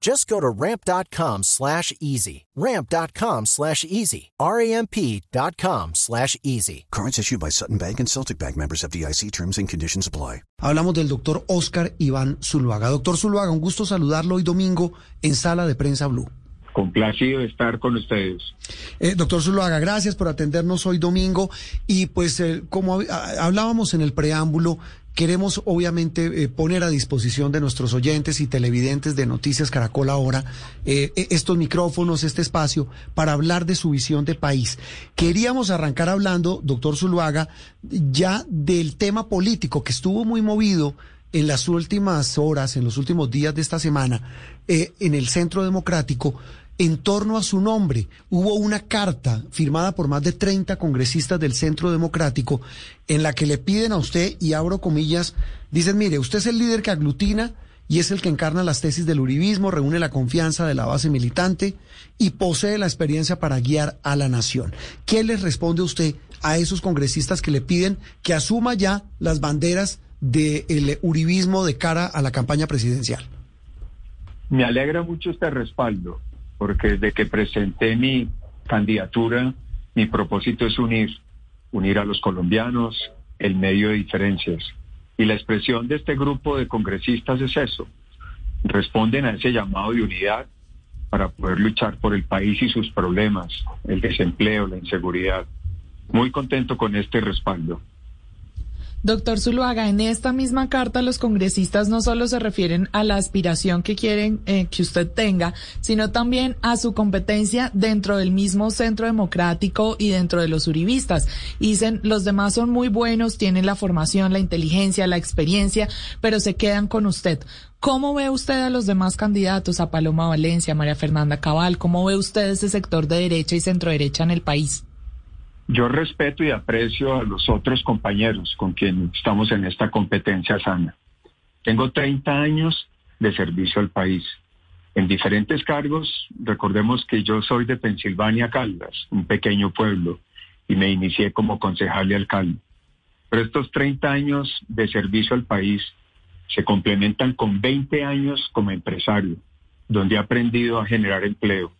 Just go to ramp.com slash easy. Ramp.com slash easy. R-A-M-P.com slash easy. Cards issued by Sutton Bank and Celtic Bank members of DIC terms and conditions apply. Hablamos del doctor Oscar Iván Zuluaga. Doctor Zuluaga, un gusto saludarlo hoy domingo en Sala de Prensa Blue. Complacido de estar con ustedes. Eh, doctor Zuluaga, gracias por atendernos hoy domingo. Y pues, eh, como hablábamos en el preámbulo, Queremos obviamente eh, poner a disposición de nuestros oyentes y televidentes de Noticias Caracol ahora eh, e, estos micrófonos, este espacio, para hablar de su visión de país. Queríamos arrancar hablando, doctor Zuluaga, ya del tema político que estuvo muy movido en las últimas horas, en los últimos días de esta semana, eh, en el Centro Democrático, en torno a su nombre. Hubo una carta firmada por más de 30 congresistas del Centro Democrático en la que le piden a usted, y abro comillas, dicen, mire, usted es el líder que aglutina y es el que encarna las tesis del uribismo, reúne la confianza de la base militante y posee la experiencia para guiar a la nación. ¿Qué le responde usted a esos congresistas que le piden que asuma ya las banderas del uribismo de cara a la campaña presidencial? Me alegra mucho este respaldo porque desde que presenté mi candidatura, mi propósito es unir, unir a los colombianos en medio de diferencias. Y la expresión de este grupo de congresistas es eso. Responden a ese llamado de unidad para poder luchar por el país y sus problemas, el desempleo, la inseguridad. Muy contento con este respaldo. Doctor Zuluaga, en esta misma carta los congresistas no solo se refieren a la aspiración que quieren eh, que usted tenga, sino también a su competencia dentro del mismo centro democrático y dentro de los uribistas. Dicen, los demás son muy buenos, tienen la formación, la inteligencia, la experiencia, pero se quedan con usted. ¿Cómo ve usted a los demás candidatos, a Paloma Valencia, a María Fernanda Cabal? ¿Cómo ve usted ese sector de derecha y centro derecha en el país? Yo respeto y aprecio a los otros compañeros con quien estamos en esta competencia sana. Tengo 30 años de servicio al país. En diferentes cargos, recordemos que yo soy de Pensilvania, Caldas, un pequeño pueblo, y me inicié como concejal y alcalde. Pero estos 30 años de servicio al país se complementan con 20 años como empresario, donde he aprendido a generar empleo,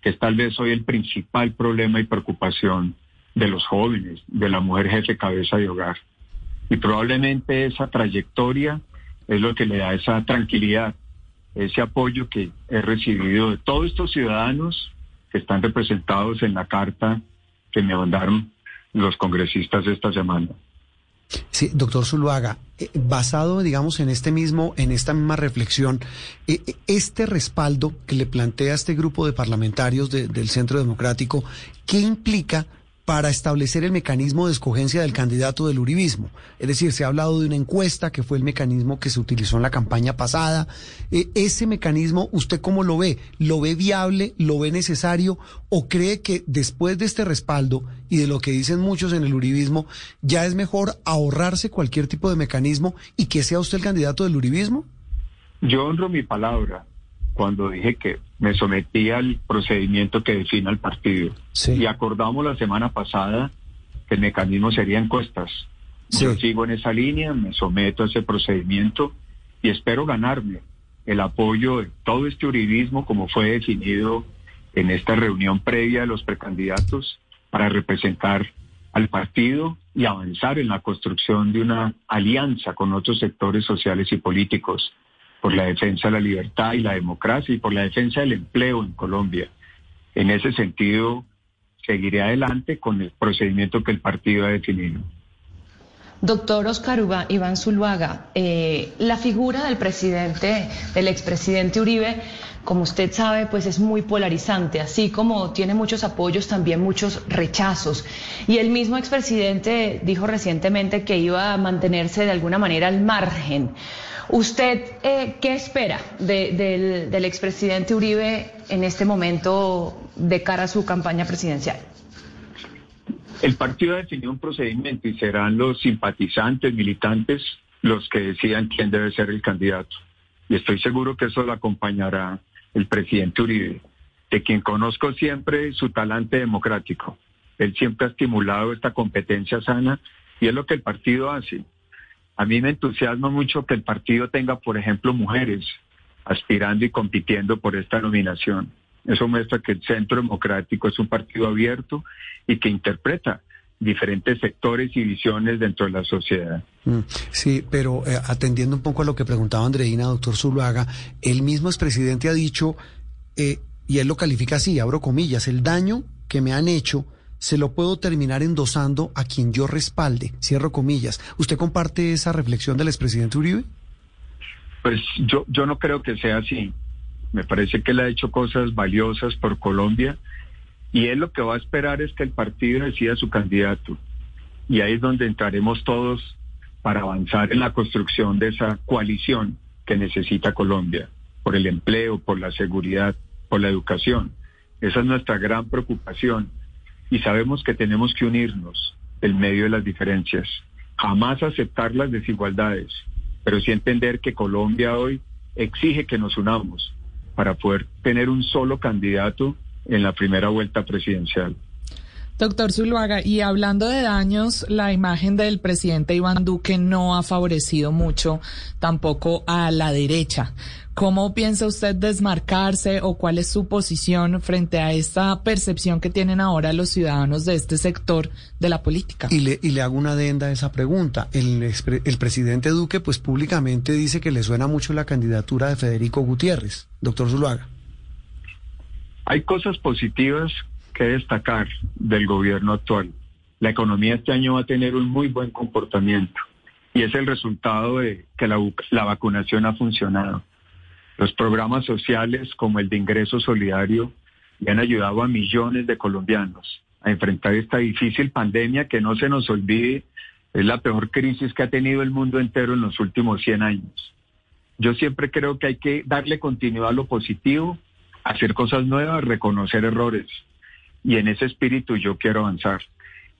que es tal vez hoy el principal problema y preocupación de los jóvenes, de la mujer jefe cabeza de hogar. Y probablemente esa trayectoria es lo que le da esa tranquilidad, ese apoyo que he recibido de todos estos ciudadanos que están representados en la carta que me mandaron los congresistas esta semana. Sí, doctor Zuluaga, eh, basado, digamos, en este mismo, en esta misma reflexión, eh, eh, este respaldo que le plantea este grupo de parlamentarios del Centro Democrático, ¿qué implica para establecer el mecanismo de escogencia del candidato del uribismo. Es decir, se ha hablado de una encuesta que fue el mecanismo que se utilizó en la campaña pasada. Eh, ese mecanismo, ¿usted cómo lo ve? ¿Lo ve viable? ¿Lo ve necesario? ¿O cree que después de este respaldo y de lo que dicen muchos en el uribismo, ya es mejor ahorrarse cualquier tipo de mecanismo y que sea usted el candidato del uribismo? Yo honro mi palabra cuando dije que me sometí al procedimiento que define el partido. Y acordamos la semana pasada que el mecanismo sería encuestas. Yo sigo en esa línea, me someto a ese procedimiento y espero ganarme el apoyo de todo este uribismo como fue definido en esta reunión previa de los precandidatos para representar al partido y avanzar en la construcción de una alianza con otros sectores sociales y políticos por la defensa de la libertad y la democracia y por la defensa del empleo en Colombia. En ese sentido, seguiré adelante con el procedimiento que el partido ha definido. Doctor Oscar Iván Zuluaga, eh, la figura del presidente, del expresidente Uribe, como usted sabe, pues es muy polarizante, así como tiene muchos apoyos, también muchos rechazos. Y el mismo expresidente dijo recientemente que iba a mantenerse de alguna manera al margen. ¿Usted eh, qué espera del, del expresidente Uribe en este momento de cara a su campaña presidencial? El partido ha definido un procedimiento y serán los simpatizantes, militantes, los que decidan quién debe ser el candidato. Y estoy seguro que eso lo acompañará el presidente Uribe, de quien conozco siempre su talante democrático. Él siempre ha estimulado esta competencia sana y es lo que el partido hace. A mí me entusiasma mucho que el partido tenga, por ejemplo, mujeres aspirando y compitiendo por esta nominación. Eso muestra que el Centro Democrático es un partido abierto y que interpreta diferentes sectores y visiones dentro de la sociedad. Mm, sí, pero eh, atendiendo un poco a lo que preguntaba Andreina, doctor Zuluaga, el mismo expresidente ha dicho, eh, y él lo califica así, abro comillas, el daño que me han hecho se lo puedo terminar endosando a quien yo respalde, cierro comillas. ¿Usted comparte esa reflexión del expresidente Uribe? Pues yo, yo no creo que sea así. Me parece que él ha hecho cosas valiosas por Colombia y él lo que va a esperar es que el partido decida su candidato. Y ahí es donde entraremos todos para avanzar en la construcción de esa coalición que necesita Colombia, por el empleo, por la seguridad, por la educación. Esa es nuestra gran preocupación y sabemos que tenemos que unirnos en medio de las diferencias, jamás aceptar las desigualdades, pero sí entender que Colombia hoy exige que nos unamos para poder tener un solo candidato en la primera vuelta presidencial. Doctor Zuluaga, y hablando de daños, la imagen del presidente Iván Duque no ha favorecido mucho tampoco a la derecha. ¿Cómo piensa usted desmarcarse o cuál es su posición frente a esta percepción que tienen ahora los ciudadanos de este sector de la política? Y le, y le hago una adenda a esa pregunta. El, el presidente Duque, pues públicamente dice que le suena mucho la candidatura de Federico Gutiérrez. Doctor Zuluaga. Hay cosas positivas que destacar del gobierno actual. La economía este año va a tener un muy buen comportamiento y es el resultado de que la, vacunación ha funcionado. Los programas sociales como el de ingreso solidario han ayudado a millones de colombianos a enfrentar esta difícil pandemia que no se nos olvide es la peor crisis que ha tenido el mundo entero en los últimos 100 años. Yo siempre creo que hay que darle continuidad a lo positivo, hacer cosas nuevas, reconocer errores y en ese espíritu yo quiero avanzar.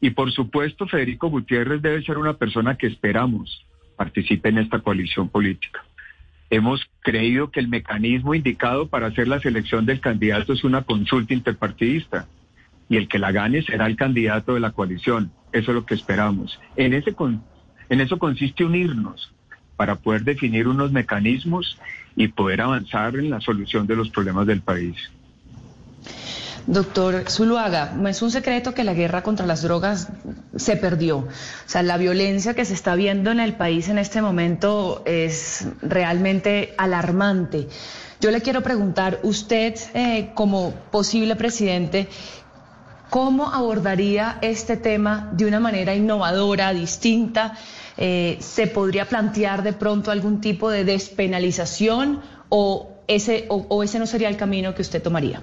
Y por supuesto, Federico Gutiérrez debe ser una persona que esperamos participe en esta coalición política. Hemos creído que el mecanismo indicado para hacer la selección del candidato es una consulta interpartidista y el que la gane será el candidato de la coalición. Eso es lo que esperamos. En, ese en eso consiste unirnos para poder definir unos mecanismos y poder avanzar en la solución de los problemas del país. Doctor Zuluaga, no es un secreto que la guerra contra las drogas se perdió. O sea, la violencia que se está viendo en el país en este momento es realmente alarmante. Yo le quiero preguntar, usted eh, como posible presidente, ¿cómo abordaría este tema de una manera innovadora, distinta? Eh, ¿Se podría plantear de pronto algún tipo de despenalización o ese, o ese no sería el camino que usted tomaría?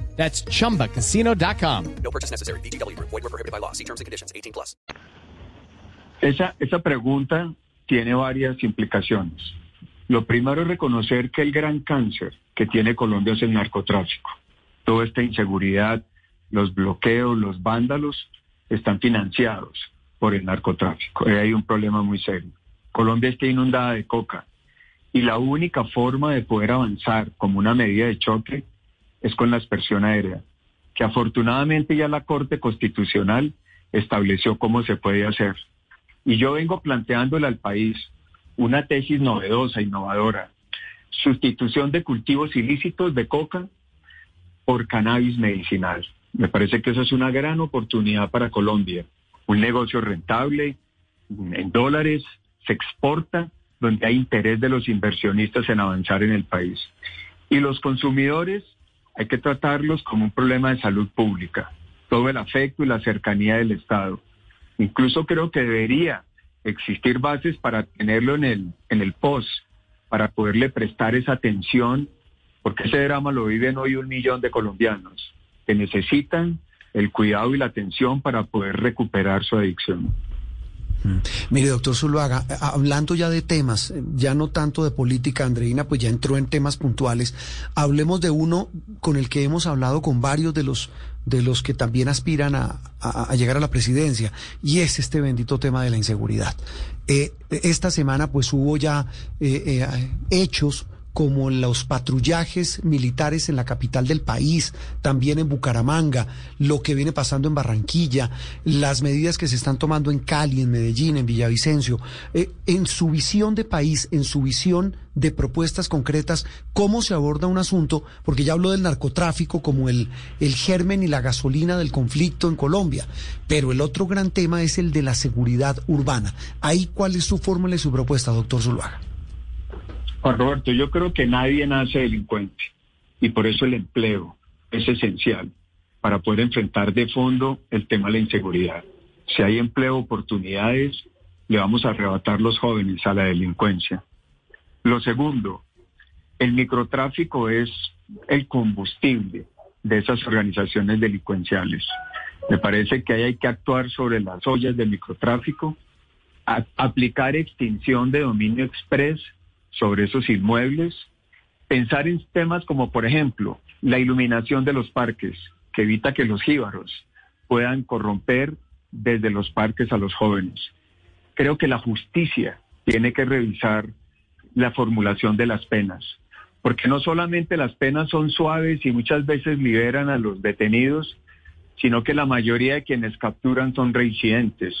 That's chumbacasino.com. No purchase necessary. BGW. Void were prohibited by law. See terms and conditions 18 plus. Esa, esa pregunta tiene varias implicaciones. Lo primero es reconocer que el gran cáncer que tiene Colombia es el narcotráfico. Toda esta inseguridad, los bloqueos, los vándalos están financiados por el narcotráfico. Ahí hay un problema muy serio. Colombia está inundada de coca y la única forma de poder avanzar como una medida de choque es con la expresión aérea, que afortunadamente ya la Corte Constitucional estableció cómo se puede hacer. Y yo vengo planteándole al país una tesis novedosa, innovadora, sustitución de cultivos ilícitos de coca por cannabis medicinal. Me parece que esa es una gran oportunidad para Colombia. Un negocio rentable, en dólares, se exporta, donde hay interés de los inversionistas en avanzar en el país. Y los consumidores hay que tratarlos como un problema de salud pública, todo el afecto y la cercanía del Estado. Incluso creo que debería existir bases para tenerlo en el, en el POS, para poderle prestar esa atención, porque ese drama lo viven hoy un millón de colombianos que necesitan el cuidado y la atención para poder recuperar su adicción. Mm. Mire, doctor Zuluaga, hablando ya de temas, ya no tanto de política, Andreina, pues ya entró en temas puntuales. Hablemos de uno con el que hemos hablado con varios de los de los que también aspiran a, llegar a la presidencia, y es este bendito tema de la inseguridad. Eh, esta semana, pues hubo ya eh, eh, hechos como los patrullajes militares en la capital del país, también en Bucaramanga, lo que viene pasando en Barranquilla, las medidas que se están tomando en Cali, en Medellín, en Villavicencio, eh, en su visión de país, en su visión de propuestas concretas, cómo se aborda un asunto, porque ya habló del narcotráfico como el, el germen y la gasolina del conflicto en Colombia, pero el otro gran tema es el de la seguridad urbana. Ahí, ¿cuál es su fórmula y su propuesta, doctor Zuluaga? Juan Roberto, yo creo que nadie nace delincuente y por eso el empleo es esencial para poder enfrentar de fondo el tema de la inseguridad. Si hay empleo, oportunidades, le vamos a arrebatar los jóvenes a la delincuencia. Lo segundo, el microtráfico es el combustible de esas organizaciones delincuenciales. Me parece que ahí hay que actuar sobre las ollas del microtráfico, aplicar extinción de dominio express sobre esos inmuebles, pensar en temas como, por ejemplo, la iluminación de los parques, que evita que los jíbaros puedan corromper desde los parques a los jóvenes. Creo que la justicia tiene que revisar la formulación de las penas, porque no solamente las penas son suaves y muchas veces liberan a los detenidos, sino que la mayoría de quienes capturan son reincidentes.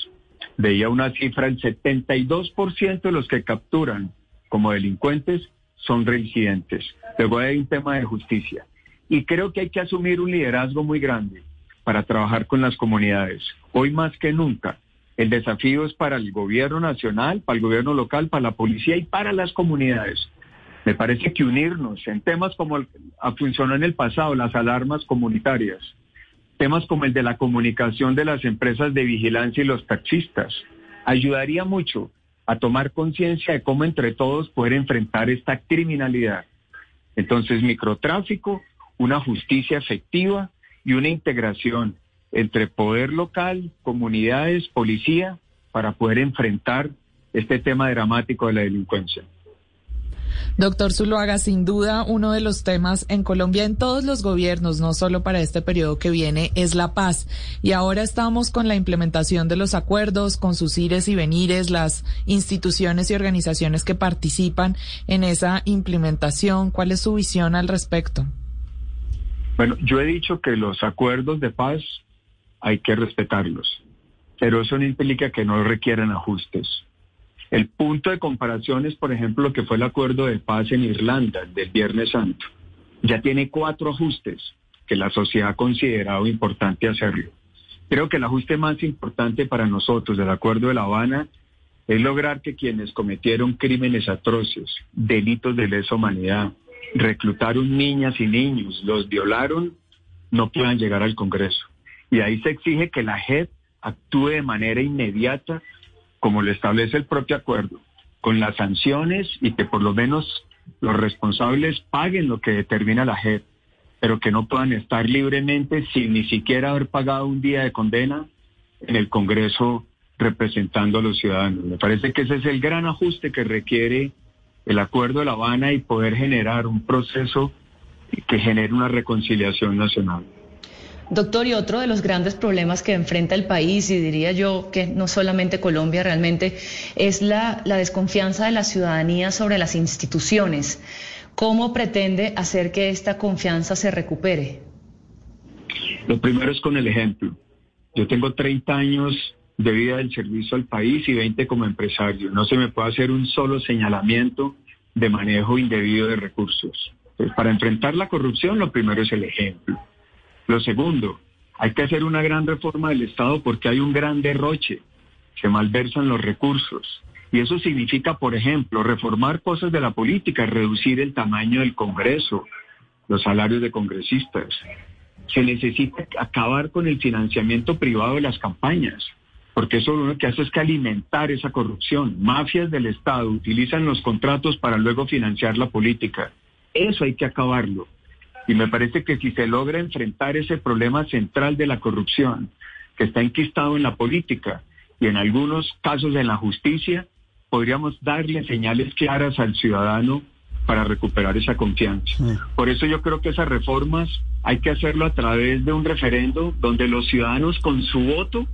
Veía una cifra, el 72% de los que capturan como delincuentes son reincidentes. Luego hay un tema de justicia. Y creo que hay que asumir un liderazgo muy grande para trabajar con las comunidades. Hoy más que nunca, el desafío es para el gobierno nacional, para el gobierno local, para la policía y para las comunidades. Me parece que unirnos en temas como el, funcionó en el pasado, las alarmas comunitarias, temas como el de la comunicación de las empresas de vigilancia y los taxistas, ayudaría mucho a tomar conciencia de cómo entre todos poder enfrentar esta criminalidad. Entonces, microtráfico, una justicia efectiva y una integración entre poder local, comunidades, policía, para poder enfrentar este tema dramático de la delincuencia. Doctor Zuluaga, sin duda uno de los temas en Colombia, en todos los gobiernos, no solo para este periodo que viene, es la paz. Y ahora estamos con la implementación de los acuerdos, con sus ires y venires, las instituciones y organizaciones que participan en esa implementación. ¿Cuál es su visión al respecto? Bueno, yo he dicho que los acuerdos de paz hay que respetarlos, pero eso no implica que no requieran ajustes. El punto de comparación es, por ejemplo, lo que fue el acuerdo de paz en Irlanda del Viernes Santo. Ya tiene cuatro ajustes que la sociedad ha considerado importante hacerlo. Creo que el ajuste más importante para nosotros del acuerdo de La Habana es lograr que quienes cometieron crímenes atroces, delitos de lesa humanidad, reclutaron niñas y niños, los violaron, no puedan llegar al Congreso. Y ahí se exige que la JEP actúe de manera inmediata como lo establece el propio acuerdo, con las sanciones y que por lo menos los responsables paguen lo que determina la JEP, pero que no puedan estar libremente sin ni siquiera haber pagado un día de condena en el Congreso representando a los ciudadanos. Me parece que ese es el gran ajuste que requiere el acuerdo de La Habana y poder generar un proceso que genere una reconciliación nacional. Doctor, y otro de los grandes problemas que enfrenta el país, y diría yo que no solamente Colombia realmente, es la, desconfianza de la ciudadanía sobre las instituciones. ¿Cómo pretende hacer que esta confianza se recupere? Lo primero es con el ejemplo. Yo tengo 30 años de vida del servicio al país y 20 como empresario. No se me puede hacer un solo señalamiento de manejo indebido de recursos. para enfrentar la corrupción, lo primero es el ejemplo. Lo segundo, hay que hacer una gran reforma del Estado porque hay un gran derroche, se malversan los recursos. Y eso significa, por ejemplo, reformar cosas de la política, reducir el tamaño del Congreso, los salarios de congresistas. Se necesita acabar con el financiamiento privado de las campañas, porque eso lo que hace es que alimentar esa corrupción. Mafias del Estado utilizan los contratos para luego financiar la política. Eso hay que acabarlo. Y me parece que si se logra enfrentar ese problema central de la corrupción, que está enquistado en la política y en algunos casos en la justicia, podríamos darle señales claras al ciudadano para recuperar esa confianza. Por eso yo creo que esas reformas hay que hacerlo a través de un referendo donde los ciudadanos con su voto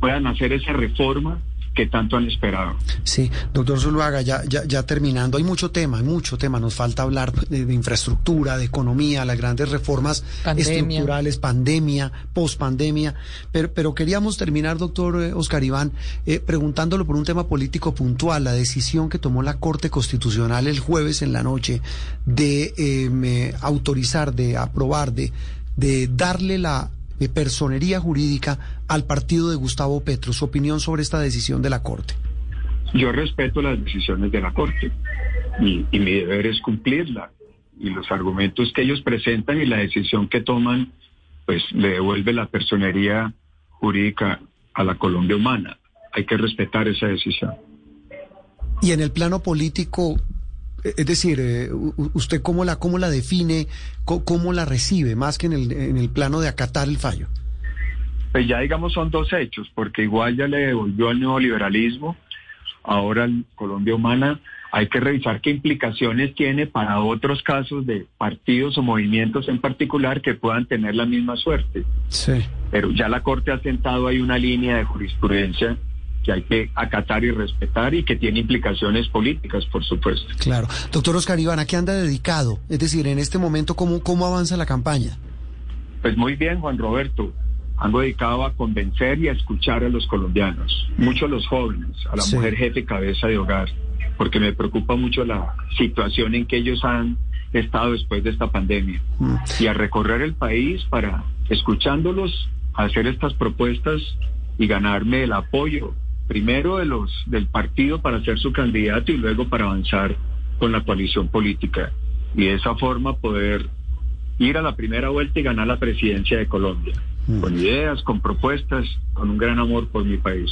puedan hacer esa reforma que tanto han esperado. Sí, doctor Zuluaga, ya, ya, ya terminando, hay mucho tema, hay mucho tema, nos falta hablar de, infraestructura, de economía, las grandes reformas estructurales, pandemia, pospandemia, pero, pero queríamos terminar, doctor eh, Oscar Iván, eh, preguntándolo por un tema político puntual, la decisión que tomó la Corte Constitucional el jueves en la noche de eh, autorizar, de aprobar, de, de darle la de personería jurídica al partido de Gustavo Petro. Su opinión sobre esta decisión de la Corte. Yo respeto las decisiones de la Corte y, mi deber es cumplirla. Y los argumentos que ellos presentan y la decisión que toman, pues le devuelve la personería jurídica a la Colombia humana. Hay que respetar esa decisión. Y en el plano político, es decir, eh, ¿usted cómo la, cómo la define, cómo, la recibe, más que en el, en el plano de acatar el fallo? Pues ya digamos son dos hechos, porque igual ya le devolvió al neoliberalismo, ahora en Colombia Humana hay que revisar qué implicaciones tiene para otros casos de partidos o movimientos en particular que puedan tener la misma suerte. Sí. Pero ya la Corte ha sentado ahí una línea de jurisprudencia que hay que acatar y respetar y que tiene implicaciones políticas, por supuesto. Claro. Doctor Oscar Iván, ¿a qué anda dedicado? Es decir, en este momento, ¿cómo, cómo avanza la campaña? Pues muy bien, Juan Roberto. Ando dedicado a convencer y a escuchar a los colombianos, mucho a los jóvenes, a la mujer jefe cabeza de hogar, porque me preocupa mucho la situación en que ellos han estado después de esta pandemia. Mm. Y a recorrer el país para, escuchándolos, hacer estas propuestas y ganarme el apoyo primero de los del partido para ser su candidato y luego para avanzar con la coalición política y de esa forma poder ir a la primera vuelta y ganar la presidencia de Colombia. Con ideas, con propuestas, con un gran amor por mi país.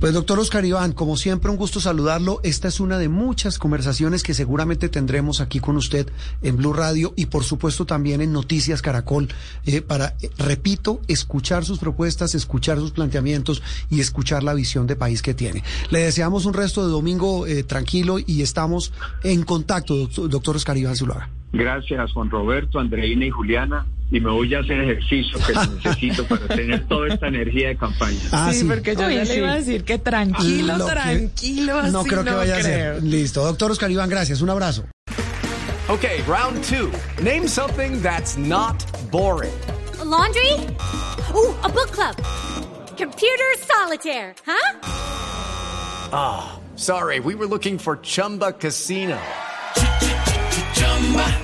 Pues doctor Oscar Iván, como siempre un gusto saludarlo. Esta es una de muchas conversaciones que seguramente tendremos aquí con usted en Blue Radio y por supuesto también en Noticias Caracol eh, para, eh, repito, escuchar sus propuestas, escuchar sus planteamientos y escuchar la visión de país que tiene. Le deseamos un resto de domingo eh, tranquilo y estamos en contacto, doctor, Oscar Iván Zuluaga. Gracias, Juan Roberto, Andreina y Juliana y me voy a hacer ejercicio que necesito para tener toda esta energía de campaña. Ah, sí, porque yo ya le iba a decir que tranquilo, tranquilo. no creo que vaya a ser. Listo. Doctor Oscar Iván, gracias. Un abrazo. Okay, round two. Name something that's not boring. laundry? Ooh, a book club. Computer solitaire, huh? Ah, oh, sorry. We were looking for Chumba Casino.